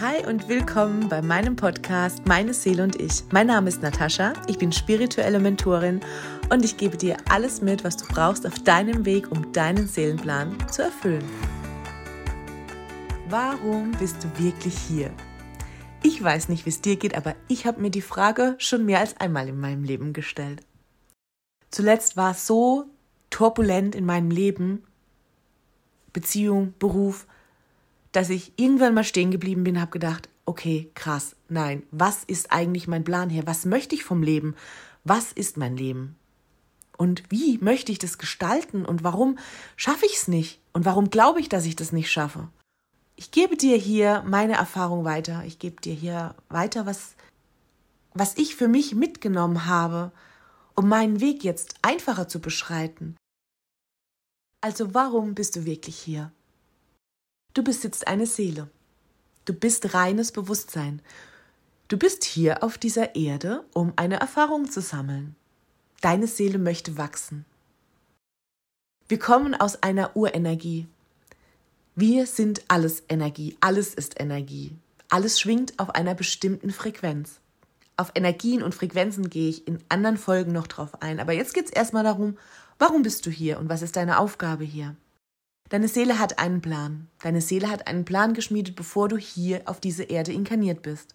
Hi und willkommen bei meinem Podcast Meine Seele und ich. Mein Name ist Natascha, ich bin spirituelle Mentorin und ich gebe dir alles mit, was du brauchst auf deinem Weg, um deinen Seelenplan zu erfüllen. Warum bist du wirklich hier? Ich weiß nicht, wie es dir geht, aber ich habe mir die Frage schon mehr als einmal in meinem Leben gestellt. Zuletzt war es so turbulent in meinem Leben, Beziehung, Beruf, dass ich irgendwann mal stehen geblieben bin, habe gedacht, okay, krass, nein, was ist eigentlich mein Plan hier? Was möchte ich vom Leben? Was ist mein Leben? Und wie möchte ich das gestalten? Und warum schaffe ich es nicht? Und warum glaube ich, dass ich das nicht schaffe? Ich gebe dir hier meine Erfahrung weiter. Ich gebe dir hier weiter, was, was ich für mich mitgenommen habe, um meinen Weg jetzt einfacher zu beschreiten. Also warum bist du wirklich hier? Du besitzt eine Seele. Du bist reines Bewusstsein. Du bist hier auf dieser Erde, um eine Erfahrung zu sammeln. Deine Seele möchte wachsen. Wir kommen aus einer Urenergie. Wir sind alles Energie, alles ist Energie. Alles schwingt auf einer bestimmten Frequenz. Auf Energien und Frequenzen gehe ich in anderen Folgen noch drauf ein. Aber jetzt geht es erstmal darum, warum bist du hier und was ist deine Aufgabe hier? Deine Seele hat einen Plan. Deine Seele hat einen Plan geschmiedet, bevor du hier auf diese Erde inkarniert bist.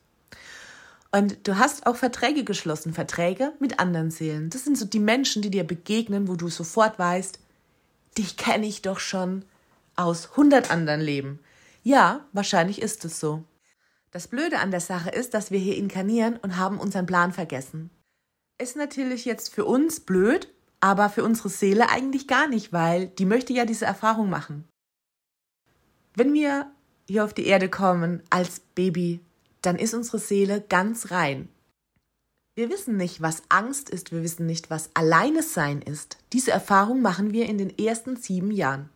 Und du hast auch Verträge geschlossen, Verträge mit anderen Seelen. Das sind so die Menschen, die dir begegnen, wo du sofort weißt, dich kenne ich doch schon aus hundert anderen Leben. Ja, wahrscheinlich ist es so. Das Blöde an der Sache ist, dass wir hier inkarnieren und haben unseren Plan vergessen. Ist natürlich jetzt für uns blöd, aber für unsere Seele eigentlich gar nicht, weil die möchte ja diese Erfahrung machen. Wenn wir hier auf die Erde kommen als Baby, dann ist unsere Seele ganz rein. Wir wissen nicht, was Angst ist, wir wissen nicht, was Alleine sein ist. Diese Erfahrung machen wir in den ersten sieben Jahren.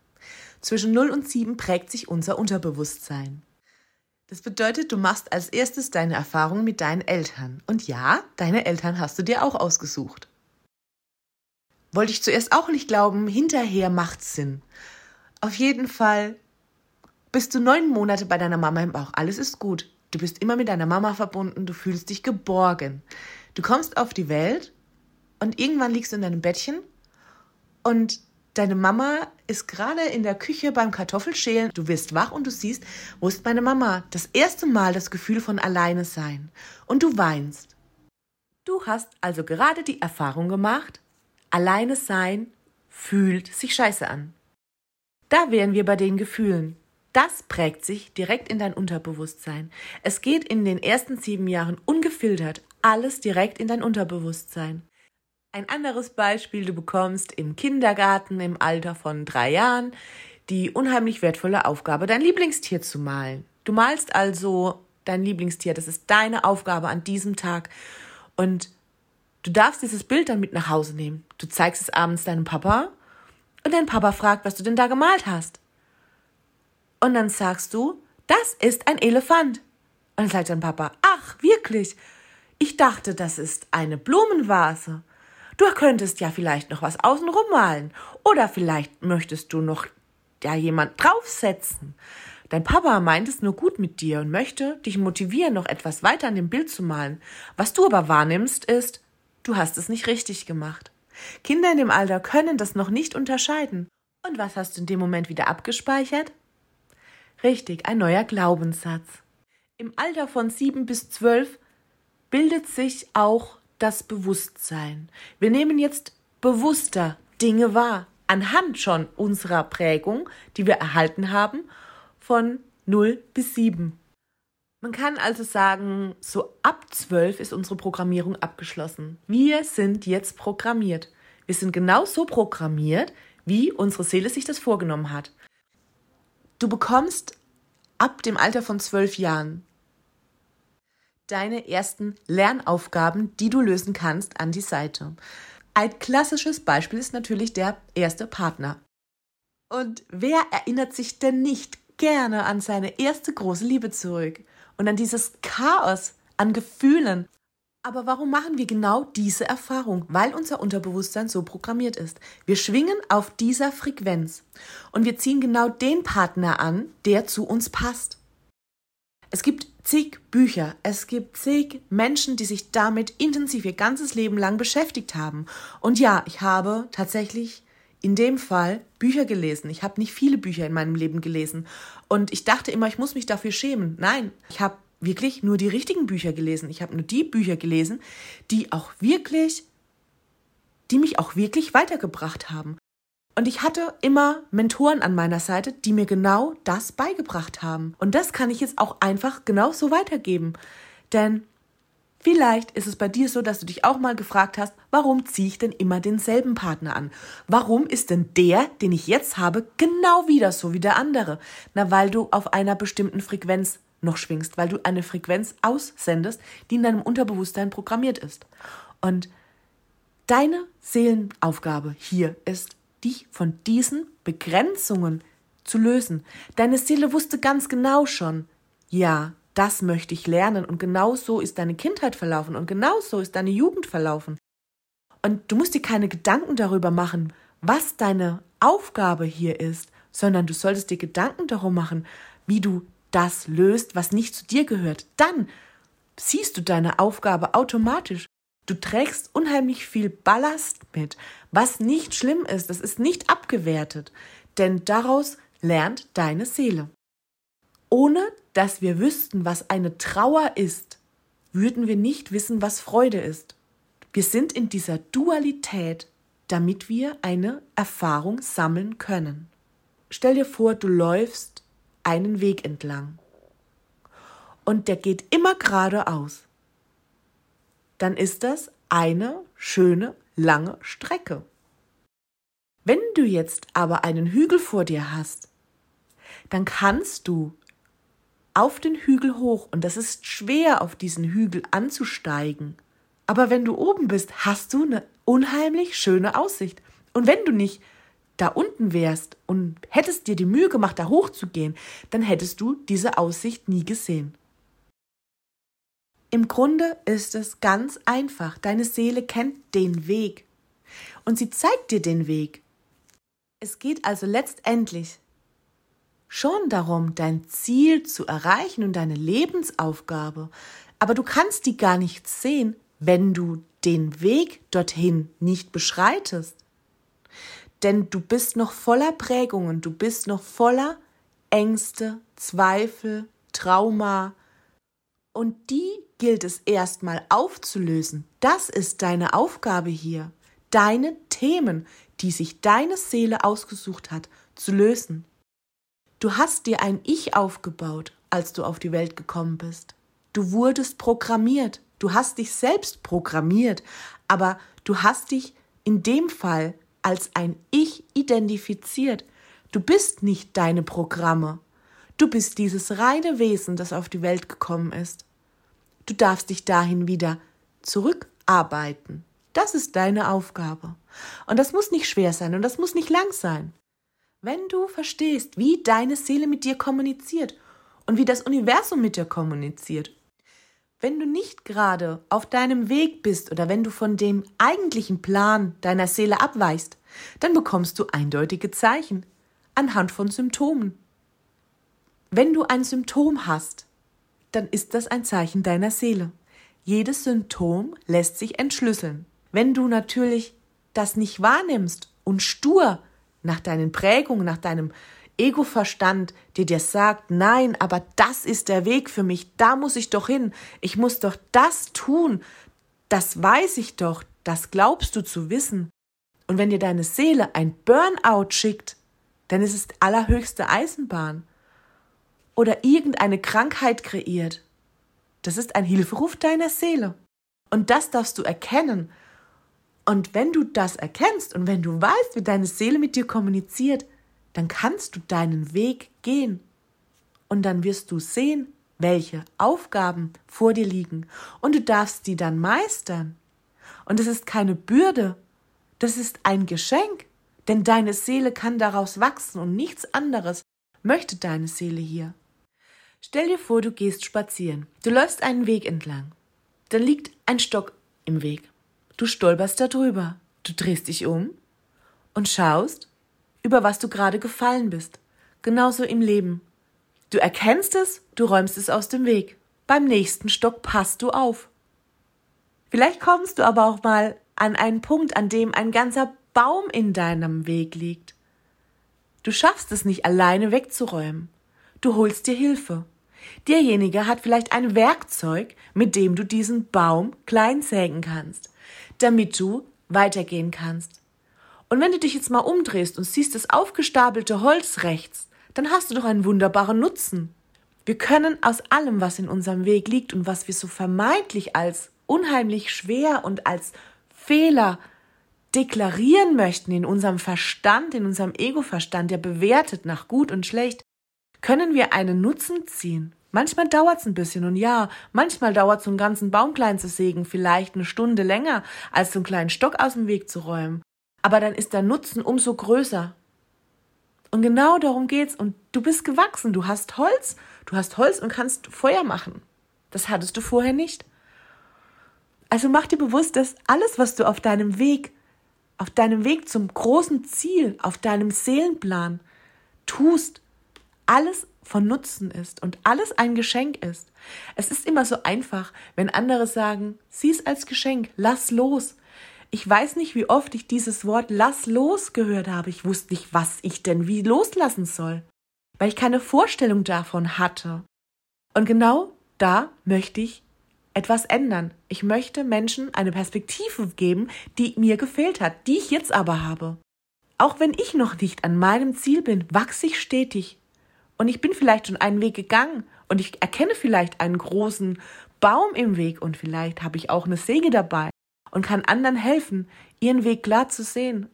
Zwischen 0 und 7 prägt sich unser Unterbewusstsein. Das bedeutet, du machst als erstes deine Erfahrung mit deinen Eltern. Und ja, deine Eltern hast du dir auch ausgesucht. Wollte ich zuerst auch nicht glauben, hinterher macht's Sinn. Auf jeden Fall bist du neun Monate bei deiner Mama im Bauch. Alles ist gut. Du bist immer mit deiner Mama verbunden, du fühlst dich geborgen. Du kommst auf die Welt und irgendwann liegst du in deinem Bettchen und deine Mama ist gerade in der Küche beim Kartoffelschälen. Du wirst wach und du siehst, wo ist meine Mama? Das erste Mal das Gefühl von alleine sein. Und du weinst. Du hast also gerade die Erfahrung gemacht, Alleine sein fühlt sich scheiße an. Da wären wir bei den Gefühlen. Das prägt sich direkt in dein Unterbewusstsein. Es geht in den ersten sieben Jahren ungefiltert alles direkt in dein Unterbewusstsein. Ein anderes Beispiel, du bekommst im Kindergarten im Alter von drei Jahren die unheimlich wertvolle Aufgabe, dein Lieblingstier zu malen. Du malst also dein Lieblingstier, das ist deine Aufgabe an diesem Tag. Und Du darfst dieses Bild dann mit nach Hause nehmen. Du zeigst es abends deinem Papa und dein Papa fragt, was du denn da gemalt hast. Und dann sagst du, das ist ein Elefant. Und dann sagt dein Papa, ach, wirklich? Ich dachte, das ist eine Blumenvase. Du könntest ja vielleicht noch was außenrum malen. Oder vielleicht möchtest du noch ja jemand draufsetzen. Dein Papa meint es nur gut mit dir und möchte dich motivieren, noch etwas weiter an dem Bild zu malen. Was du aber wahrnimmst, ist, du hast es nicht richtig gemacht. Kinder in dem Alter können das noch nicht unterscheiden. Und was hast du in dem Moment wieder abgespeichert? Richtig, ein neuer Glaubenssatz. Im Alter von sieben bis zwölf bildet sich auch das Bewusstsein. Wir nehmen jetzt bewusster Dinge wahr, anhand schon unserer Prägung, die wir erhalten haben, von 0 bis 7. Man kann also sagen, so ab zwölf ist unsere Programmierung abgeschlossen. Wir sind jetzt programmiert. Wir sind genau so programmiert, wie unsere Seele sich das vorgenommen hat. Du bekommst ab dem Alter von zwölf Jahren deine ersten Lernaufgaben, die du lösen kannst, an die Seite. Ein klassisches Beispiel ist natürlich der erste Partner. Und wer erinnert sich denn nicht gerne an seine erste große Liebe zurück? Und an dieses Chaos an Gefühlen. Aber warum machen wir genau diese Erfahrung? Weil unser Unterbewusstsein so programmiert ist. Wir schwingen auf dieser Frequenz und wir ziehen genau den Partner an, der zu uns passt. Es gibt zig Bücher, es gibt zig Menschen, die sich damit intensiv ihr ganzes Leben lang beschäftigt haben. Und ja, ich habe tatsächlich in dem Fall Bücher gelesen. Ich habe nicht viele Bücher in meinem Leben gelesen. Und ich dachte immer, ich muss mich dafür schämen. Nein, ich habe wirklich nur die richtigen Bücher gelesen. Ich habe nur die Bücher gelesen, die auch wirklich, die mich auch wirklich weitergebracht haben. Und ich hatte immer Mentoren an meiner Seite, die mir genau das beigebracht haben. Und das kann ich jetzt auch einfach genau so weitergeben. Denn vielleicht ist es bei dir so, dass du dich auch mal gefragt hast, warum ziehe ich denn immer denselben Partner an? Warum ist denn der, den ich jetzt habe, genau wieder so wie der andere? Na, weil du auf einer bestimmten Frequenz noch schwingst, weil du eine Frequenz aussendest, die in deinem Unterbewusstsein programmiert ist. Und deine Seelenaufgabe hier ist, dich von diesen Begrenzungen zu lösen. Deine Seele wusste ganz genau schon, ja, das möchte ich lernen und genau so ist deine Kindheit verlaufen und genau so ist deine Jugend verlaufen. Und du musst dir keine Gedanken darüber machen, was deine Aufgabe hier ist, sondern du solltest dir Gedanken darum machen, wie du das löst, was nicht zu dir gehört. Dann siehst du deine Aufgabe automatisch Du trägst unheimlich viel Ballast mit, was nicht schlimm ist, das ist nicht abgewertet, denn daraus lernt deine Seele. Ohne dass wir wüssten, was eine Trauer ist, würden wir nicht wissen, was Freude ist. Wir sind in dieser Dualität, damit wir eine Erfahrung sammeln können. Stell dir vor, du läufst einen Weg entlang und der geht immer geradeaus dann ist das eine schöne lange Strecke. Wenn du jetzt aber einen Hügel vor dir hast, dann kannst du auf den Hügel hoch und das ist schwer auf diesen Hügel anzusteigen. Aber wenn du oben bist, hast du eine unheimlich schöne Aussicht. Und wenn du nicht da unten wärst und hättest dir die Mühe gemacht, da hochzugehen, dann hättest du diese Aussicht nie gesehen. Im Grunde ist es ganz einfach. Deine Seele kennt den Weg und sie zeigt dir den Weg. Es geht also letztendlich schon darum, dein Ziel zu erreichen und deine Lebensaufgabe, aber du kannst die gar nicht sehen, wenn du den Weg dorthin nicht beschreitest. Denn du bist noch voller Prägungen, du bist noch voller Ängste, Zweifel, Trauma, und die gilt es erstmal aufzulösen. Das ist deine Aufgabe hier. Deine Themen, die sich deine Seele ausgesucht hat, zu lösen. Du hast dir ein Ich aufgebaut, als du auf die Welt gekommen bist. Du wurdest programmiert. Du hast dich selbst programmiert, aber du hast dich in dem Fall als ein Ich identifiziert. Du bist nicht deine Programme. Du bist dieses reine Wesen, das auf die Welt gekommen ist. Du darfst dich dahin wieder zurückarbeiten. Das ist deine Aufgabe. Und das muss nicht schwer sein und das muss nicht lang sein. Wenn du verstehst, wie deine Seele mit dir kommuniziert und wie das Universum mit dir kommuniziert, wenn du nicht gerade auf deinem Weg bist oder wenn du von dem eigentlichen Plan deiner Seele abweichst, dann bekommst du eindeutige Zeichen anhand von Symptomen. Wenn du ein Symptom hast, dann ist das ein Zeichen deiner Seele. Jedes Symptom lässt sich entschlüsseln. Wenn du natürlich das nicht wahrnimmst und stur nach deinen Prägungen, nach deinem Ego-Verstand, der dir sagt, nein, aber das ist der Weg für mich, da muss ich doch hin, ich muss doch das tun, das weiß ich doch, das glaubst du zu wissen. Und wenn dir deine Seele ein Burnout schickt, dann ist es allerhöchste Eisenbahn oder irgendeine Krankheit kreiert. Das ist ein Hilferuf deiner Seele. Und das darfst du erkennen. Und wenn du das erkennst und wenn du weißt, wie deine Seele mit dir kommuniziert, dann kannst du deinen Weg gehen. Und dann wirst du sehen, welche Aufgaben vor dir liegen. Und du darfst die dann meistern. Und es ist keine Bürde, das ist ein Geschenk. Denn deine Seele kann daraus wachsen und nichts anderes möchte deine Seele hier. Stell dir vor, du gehst spazieren. Du läufst einen Weg entlang. Dann liegt ein Stock im Weg. Du stolperst darüber. Du drehst dich um und schaust, über was du gerade gefallen bist. Genauso im Leben. Du erkennst es, du räumst es aus dem Weg. beim nächsten Stock passt du auf. Vielleicht kommst du aber auch mal an einen Punkt, an dem ein ganzer Baum in deinem Weg liegt. Du schaffst es nicht alleine wegzuräumen. Du holst dir Hilfe. Derjenige hat vielleicht ein Werkzeug, mit dem du diesen Baum klein sägen kannst, damit du weitergehen kannst. Und wenn du dich jetzt mal umdrehst und siehst das aufgestapelte Holz rechts, dann hast du doch einen wunderbaren Nutzen. Wir können aus allem, was in unserem Weg liegt und was wir so vermeintlich als unheimlich schwer und als Fehler deklarieren möchten in unserem Verstand, in unserem Ego-Verstand, der bewertet nach gut und schlecht, können wir einen Nutzen ziehen. Manchmal dauert es ein bisschen und ja, manchmal dauert so einen ganzen Baum klein zu sägen, vielleicht eine Stunde länger, als so einen kleinen Stock aus dem Weg zu räumen. Aber dann ist der Nutzen umso größer. Und genau darum geht's. Und du bist gewachsen, du hast Holz, du hast Holz und kannst Feuer machen. Das hattest du vorher nicht. Also mach dir bewusst, dass alles, was du auf deinem Weg, auf deinem Weg zum großen Ziel, auf deinem Seelenplan tust, alles von Nutzen ist und alles ein Geschenk ist. Es ist immer so einfach, wenn andere sagen, sieh es als Geschenk, lass los. Ich weiß nicht, wie oft ich dieses Wort lass los gehört habe. Ich wusste nicht, was ich denn wie loslassen soll, weil ich keine Vorstellung davon hatte. Und genau da möchte ich etwas ändern. Ich möchte Menschen eine Perspektive geben, die mir gefehlt hat, die ich jetzt aber habe. Auch wenn ich noch nicht an meinem Ziel bin, wachse ich stetig. Und ich bin vielleicht schon einen Weg gegangen und ich erkenne vielleicht einen großen Baum im Weg und vielleicht habe ich auch eine Säge dabei und kann anderen helfen, ihren Weg klar zu sehen.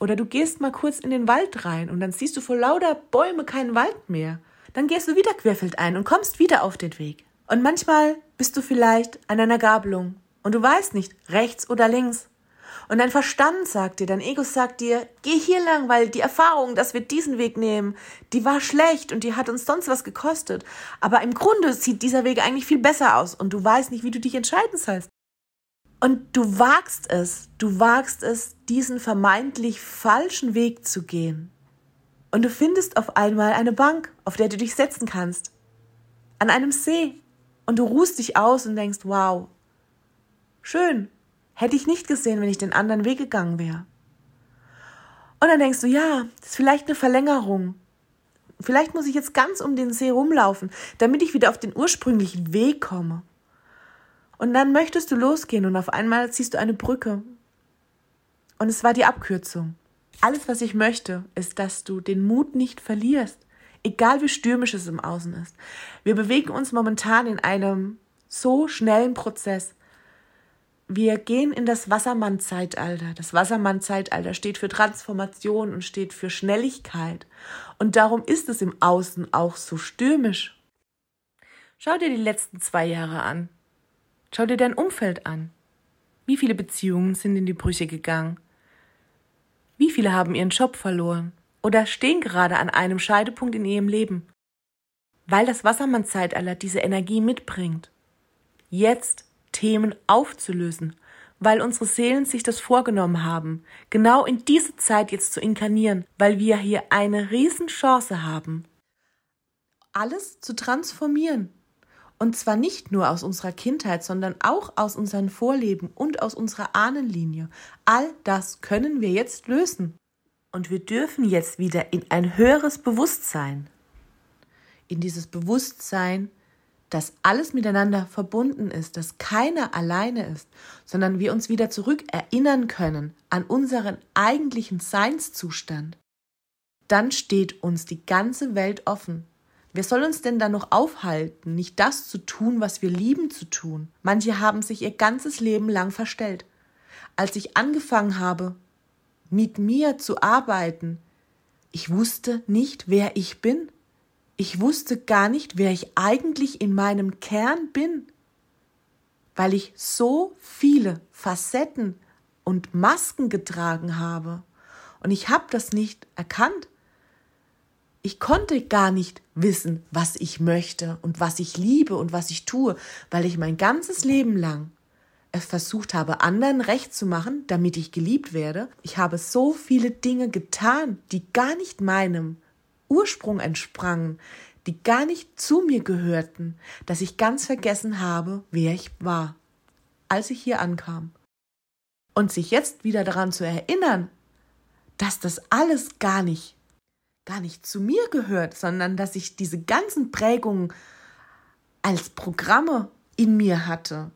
Oder du gehst mal kurz in den Wald rein und dann siehst du vor lauter Bäume keinen Wald mehr. Dann gehst du wieder querfeldein und kommst wieder auf den Weg. Und manchmal bist du vielleicht an einer Gabelung und du weißt nicht, rechts oder links. Und dein Verstand sagt dir, dein Ego sagt dir, geh hier lang, weil die Erfahrung, dass wir diesen Weg nehmen, die war schlecht und die hat uns sonst was gekostet. Aber im Grunde sieht dieser Weg eigentlich viel besser aus und du weißt nicht, wie du dich entscheiden sollst. Und du wagst es, du wagst es, diesen vermeintlich falschen Weg zu gehen. Und du findest auf einmal eine Bank, auf der du dich setzen kannst. An einem See, und du ruhst dich aus und denkst, wow, schön, hätte ich nicht gesehen, wenn ich den anderen Weg gegangen wäre. Und dann denkst du, ja, das ist vielleicht eine Verlängerung. Vielleicht muss ich jetzt ganz um den See rumlaufen, damit ich wieder auf den ursprünglichen Weg komme. Und dann möchtest du losgehen und auf einmal ziehst du eine Brücke. Und es war die Abkürzung. Alles, was ich möchte, ist, dass du den Mut nicht verlierst, egal wie stürmisch es im Außen ist. Wir bewegen uns momentan in einem so schnellen Prozess. Wir gehen in das Wassermann-Zeitalter. Das Wassermann-Zeitalter steht für Transformation und steht für Schnelligkeit. Und darum ist es im Außen auch so stürmisch. Schau dir die letzten zwei Jahre an. Schau dir dein Umfeld an. Wie viele Beziehungen sind in die Brüche gegangen? Wie viele haben ihren Job verloren? oder stehen gerade an einem Scheidepunkt in ihrem Leben, weil das Wassermann-Zeitalter diese Energie mitbringt. Jetzt Themen aufzulösen, weil unsere Seelen sich das vorgenommen haben, genau in diese Zeit jetzt zu inkarnieren, weil wir hier eine Riesenchance haben, alles zu transformieren. Und zwar nicht nur aus unserer Kindheit, sondern auch aus unseren Vorleben und aus unserer Ahnenlinie. All das können wir jetzt lösen. Und wir dürfen jetzt wieder in ein höheres Bewusstsein, in dieses Bewusstsein, dass alles miteinander verbunden ist, dass keiner alleine ist, sondern wir uns wieder zurück erinnern können an unseren eigentlichen Seinszustand, dann steht uns die ganze Welt offen. Wer soll uns denn da noch aufhalten, nicht das zu tun, was wir lieben zu tun? Manche haben sich ihr ganzes Leben lang verstellt. Als ich angefangen habe, mit mir zu arbeiten. Ich wusste nicht, wer ich bin. Ich wusste gar nicht, wer ich eigentlich in meinem Kern bin, weil ich so viele Facetten und Masken getragen habe. Und ich habe das nicht erkannt. Ich konnte gar nicht wissen, was ich möchte und was ich liebe und was ich tue, weil ich mein ganzes Leben lang versucht habe, anderen recht zu machen, damit ich geliebt werde. Ich habe so viele Dinge getan, die gar nicht meinem Ursprung entsprangen, die gar nicht zu mir gehörten, dass ich ganz vergessen habe, wer ich war, als ich hier ankam. Und sich jetzt wieder daran zu erinnern, dass das alles gar nicht, gar nicht zu mir gehört, sondern dass ich diese ganzen Prägungen als Programme in mir hatte,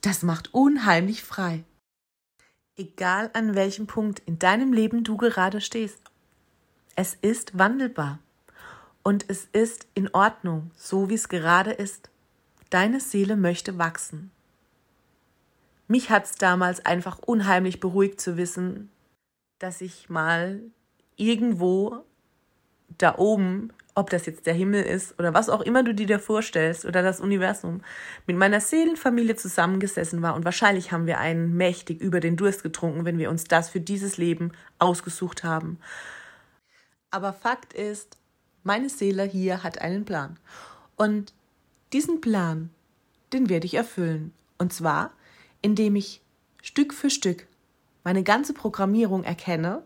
das macht unheimlich frei. Egal an welchem Punkt in deinem Leben du gerade stehst. Es ist wandelbar. Und es ist in Ordnung, so wie es gerade ist. Deine Seele möchte wachsen. Mich hat es damals einfach unheimlich beruhigt zu wissen, dass ich mal irgendwo da oben, ob das jetzt der Himmel ist oder was auch immer du dir da vorstellst oder das Universum, mit meiner Seelenfamilie zusammengesessen war und wahrscheinlich haben wir einen mächtig über den Durst getrunken, wenn wir uns das für dieses Leben ausgesucht haben. Aber Fakt ist, meine Seele hier hat einen Plan. Und diesen Plan, den werde ich erfüllen. Und zwar, indem ich Stück für Stück meine ganze Programmierung erkenne,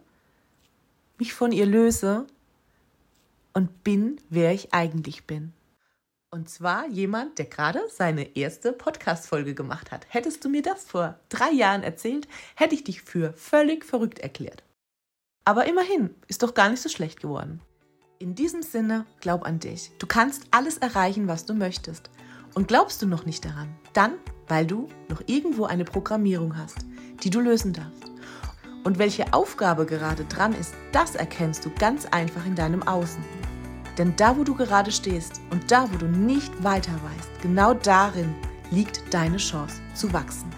mich von ihr löse und bin, wer ich eigentlich bin. Und zwar jemand, der gerade seine erste Podcast-Folge gemacht hat. Hättest du mir das vor drei Jahren erzählt, hätte ich dich für völlig verrückt erklärt. Aber immerhin, ist doch gar nicht so schlecht geworden. In diesem Sinne, glaub an dich. Du kannst alles erreichen, was du möchtest. Und glaubst du noch nicht daran, dann, weil du noch irgendwo eine Programmierung hast, die du lösen darfst. Und welche Aufgabe gerade dran ist, das erkennst du ganz einfach in deinem Außen. Denn da, wo du gerade stehst und da, wo du nicht weiter weißt, genau darin liegt deine Chance zu wachsen.